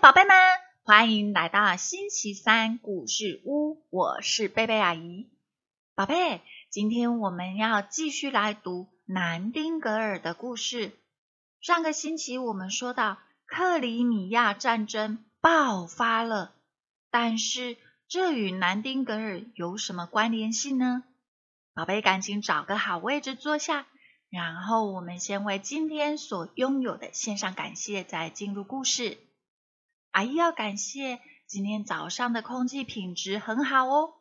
宝贝们欢迎来到星期三故事屋，我是贝贝阿姨。宝贝，今天我们要继续来读南丁格尔的故事。上个星期我们说到克里米亚战争爆发了，但是这与南丁格尔有什么关联性呢？宝贝，赶紧找个好位置坐下，然后我们先为今天所拥有的献上感谢，再进入故事。阿姨要感谢今天早上的空气品质很好哦，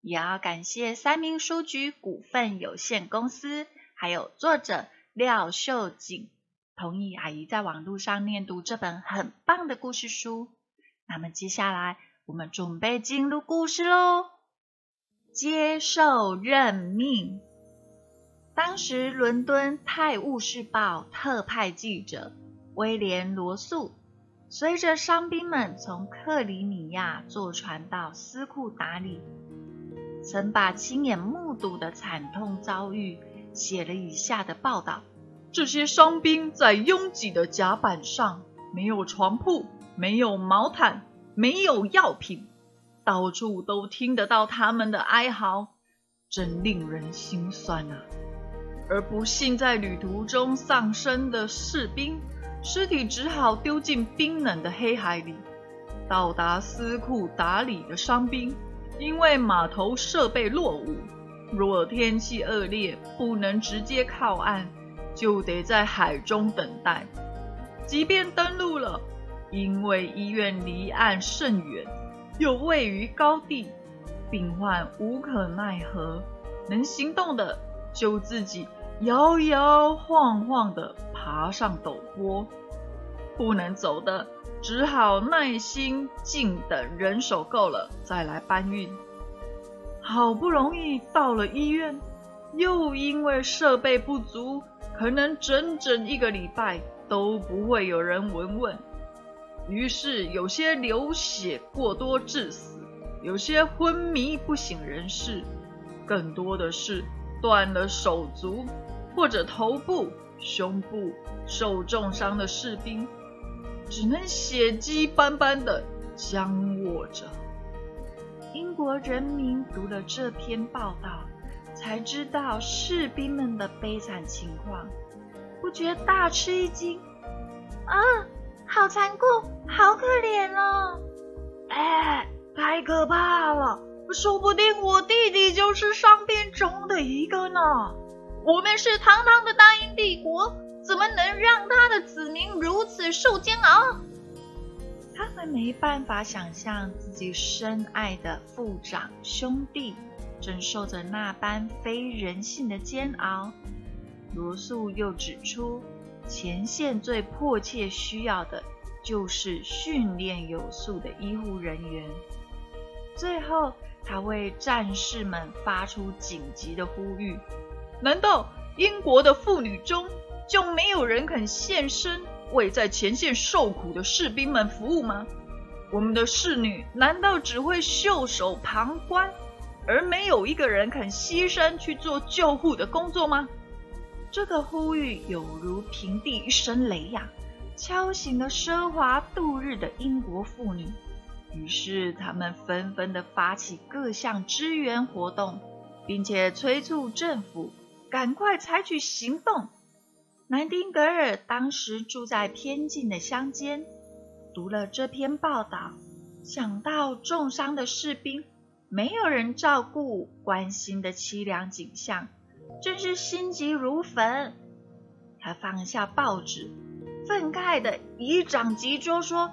也要感谢三明书局股份有限公司，还有作者廖秀锦同意阿姨在网络上念读这本很棒的故事书。那么接下来我们准备进入故事喽。接受任命。当时伦敦《泰晤士报》特派记者威廉罗素。随着伤兵们从克里米亚坐船到斯库达里，曾把亲眼目睹的惨痛遭遇写了以下的报道：这些伤兵在拥挤的甲板上，没有床铺，没有毛毯，没有药品，到处都听得到他们的哀嚎，真令人心酸啊！而不幸在旅途中丧生的士兵。尸体只好丢进冰冷的黑海里。到达斯库达里的伤兵，因为码头设备落伍，若天气恶劣不能直接靠岸，就得在海中等待。即便登陆了，因为医院离岸甚远，又位于高地，病患无可奈何，能行动的就自己。摇摇晃晃的爬上陡坡，不能走的只好耐心静等人手够了再来搬运。好不容易到了医院，又因为设备不足，可能整整一个礼拜都不会有人闻问。于是有些流血过多致死，有些昏迷不省人事，更多的是断了手足。或者头部、胸部受重伤的士兵，只能血迹斑斑的僵卧着。英国人民读了这篇报道，才知道士兵们的悲惨情况，不觉大吃一惊。啊，好残酷，好可怜哦！哎，太可怕了，说不定我弟弟就是伤病中的一个呢。我们是堂堂的大英帝国，怎么能让他的子民如此受煎熬？他们没办法想象自己深爱的父长兄弟正受着那般非人性的煎熬。罗素又指出，前线最迫切需要的就是训练有素的医护人员。最后，他为战士们发出紧急的呼吁。难道英国的妇女中就没有人肯献身为在前线受苦的士兵们服务吗？我们的侍女难道只会袖手旁观，而没有一个人肯牺牲去做救护的工作吗？这个呼吁有如平地一声雷呀，敲醒了奢华度日的英国妇女。于是，他们纷纷的发起各项支援活动，并且催促政府。赶快采取行动！南丁格尔当时住在偏静的乡间，读了这篇报道，想到重伤的士兵没有人照顾、关心的凄凉景象，真是心急如焚。他放下报纸，愤慨的以掌击桌，说：“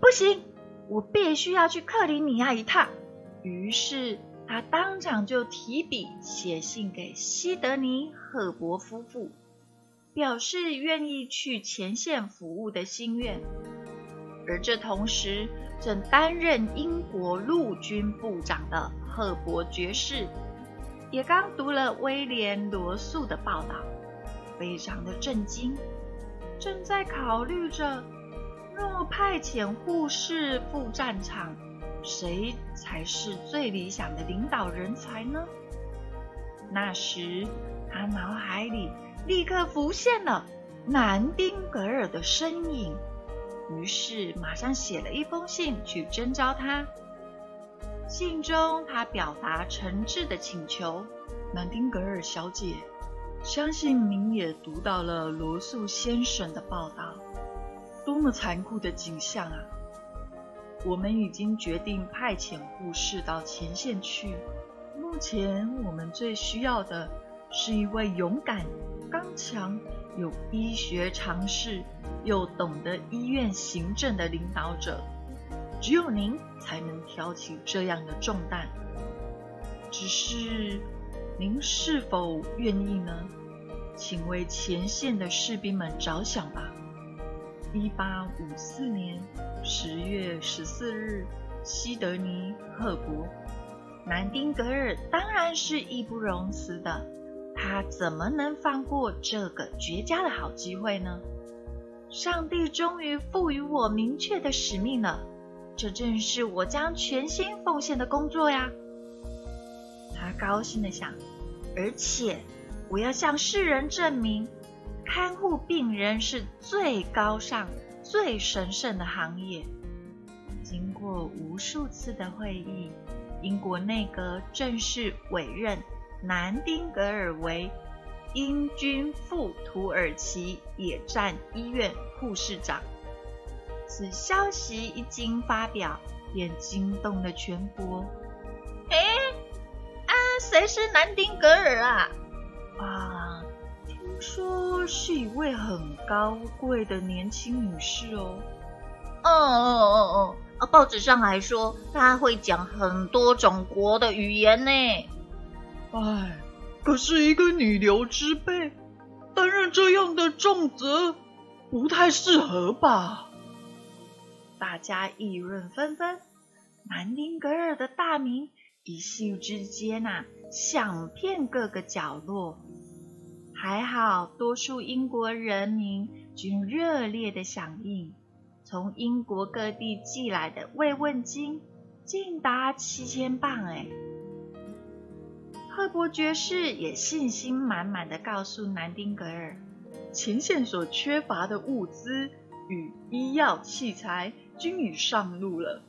不行，我必须要去克里米亚一趟。”于是。他当场就提笔写信给西德尼·赫伯夫妇，表示愿意去前线服务的心愿。而这同时，正担任英国陆军部长的赫伯爵士，也刚读了威廉·罗素的报道，非常的震惊，正在考虑着，若派遣护士赴战场。谁才是最理想的领导人才呢？那时，他脑海里立刻浮现了南丁格尔的身影。于是马上写了一封信去征召他。信中他表达诚挚的请求：“南丁格尔小姐，相信您也读到了罗素先生的报道，多么残酷的景象啊！我们已经决定派遣护士到前线去。目前我们最需要的是一位勇敢、刚强。”有医学常识又懂得医院行政的领导者，只有您才能挑起这样的重担。只是，您是否愿意呢？请为前线的士兵们着想吧。一八五四年十月十四日，西德尼·赫伯，南丁格尔当然是义不容辞的。他怎么能放过这个绝佳的好机会呢？上帝终于赋予我明确的使命了，这正是我将全心奉献的工作呀！他高兴的想，而且我要向世人证明，看护病人是最高尚的、最神圣的行业。经过无数次的会议，英国内阁正式委任。南丁格尔为英军赴土耳其野战医院护士长。此消息一经发表，便惊动了全国。哎，啊，谁是南丁格尔啊？啊，说是一位很高贵的年轻女士哦。哦哦哦哦啊，报纸上还说她会讲很多种国的语言呢。唉，可是一个女流之辈担任这样的重责，不太适合吧？大家议论纷纷，南丁格尔的大名一夕之间呐，响遍各个角落。还好，多数英国人民均热烈的响应，从英国各地寄来的慰问金竟达七千镑，哎。赫伯爵士也信心满满的告诉南丁格尔，前线所缺乏的物资与医药器材均已上路了。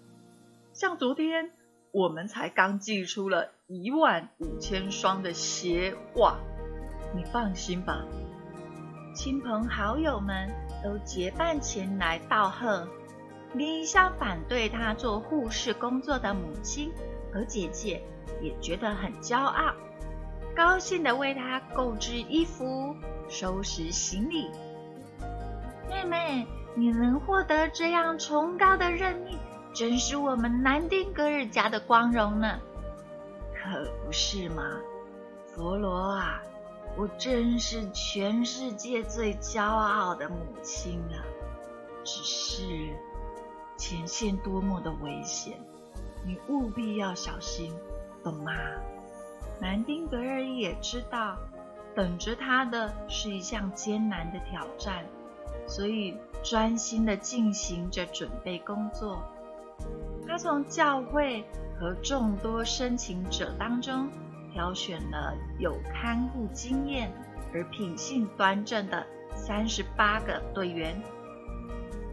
像昨天，我们才刚寄出了一万五千双的鞋袜。你放心吧，亲朋好友们都结伴前来道贺，连一向反对他做护士工作的母亲和姐姐。也觉得很骄傲，高兴的为他购置衣服、收拾行李。妹妹，你能获得这样崇高的任命，真是我们南丁格尔家的光荣呢。可不是吗，佛罗啊，我真是全世界最骄傲的母亲了。只是前线多么的危险，你务必要小心。懂吗？南丁格尔也知道，等着他的是一项艰难的挑战，所以专心的进行着准备工作。他从教会和众多申请者当中挑选了有看护经验而品性端正的三十八个队员，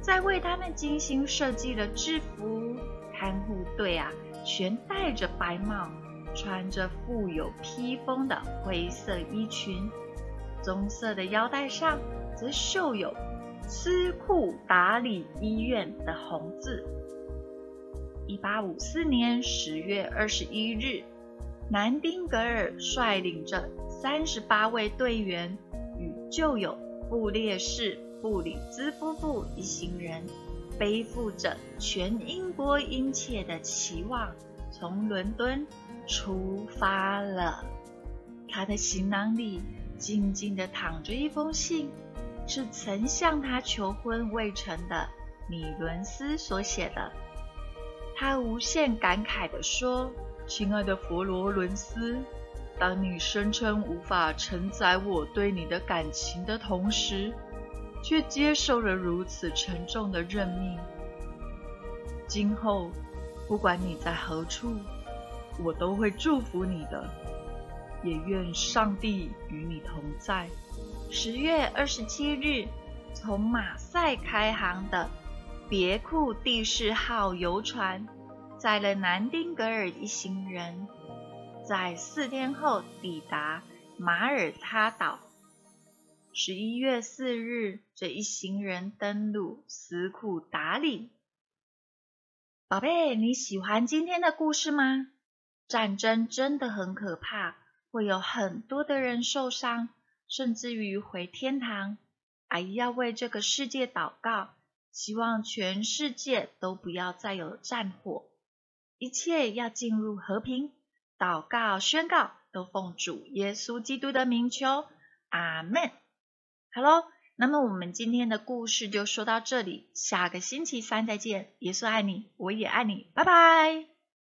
在为他们精心设计了制服。看护队啊！全戴着白帽，穿着富有披风的灰色衣裙，棕色的腰带上则绣有“斯库达里医院”的红字。一八五四年十月二十一日，南丁格尔率领着三十八位队员与旧友布列士布里兹夫妇一行人。背负着全英国殷切的期望，从伦敦出发了。他的行囊里静静地躺着一封信，是曾向他求婚未成的米伦斯所写的。他无限感慨地说：“亲爱的佛罗伦斯，当你声称无法承载我对你的感情的同时，”却接受了如此沉重的任命。今后，不管你在何处，我都会祝福你的，也愿上帝与你同在。十月二十七日，从马赛开航的别库蒂士号游船载了南丁格尔一行人，在四天后抵达马耳他岛。十一月四日，这一行人登陆斯库达里。宝贝，你喜欢今天的故事吗？战争真的很可怕，会有很多的人受伤，甚至于回天堂。阿姨要为这个世界祷告，希望全世界都不要再有战火，一切要进入和平。祷告宣告，都奉主耶稣基督的名求，阿门。好喽，那么我们今天的故事就说到这里，下个星期三再见。耶稣爱你，我也爱你，拜拜。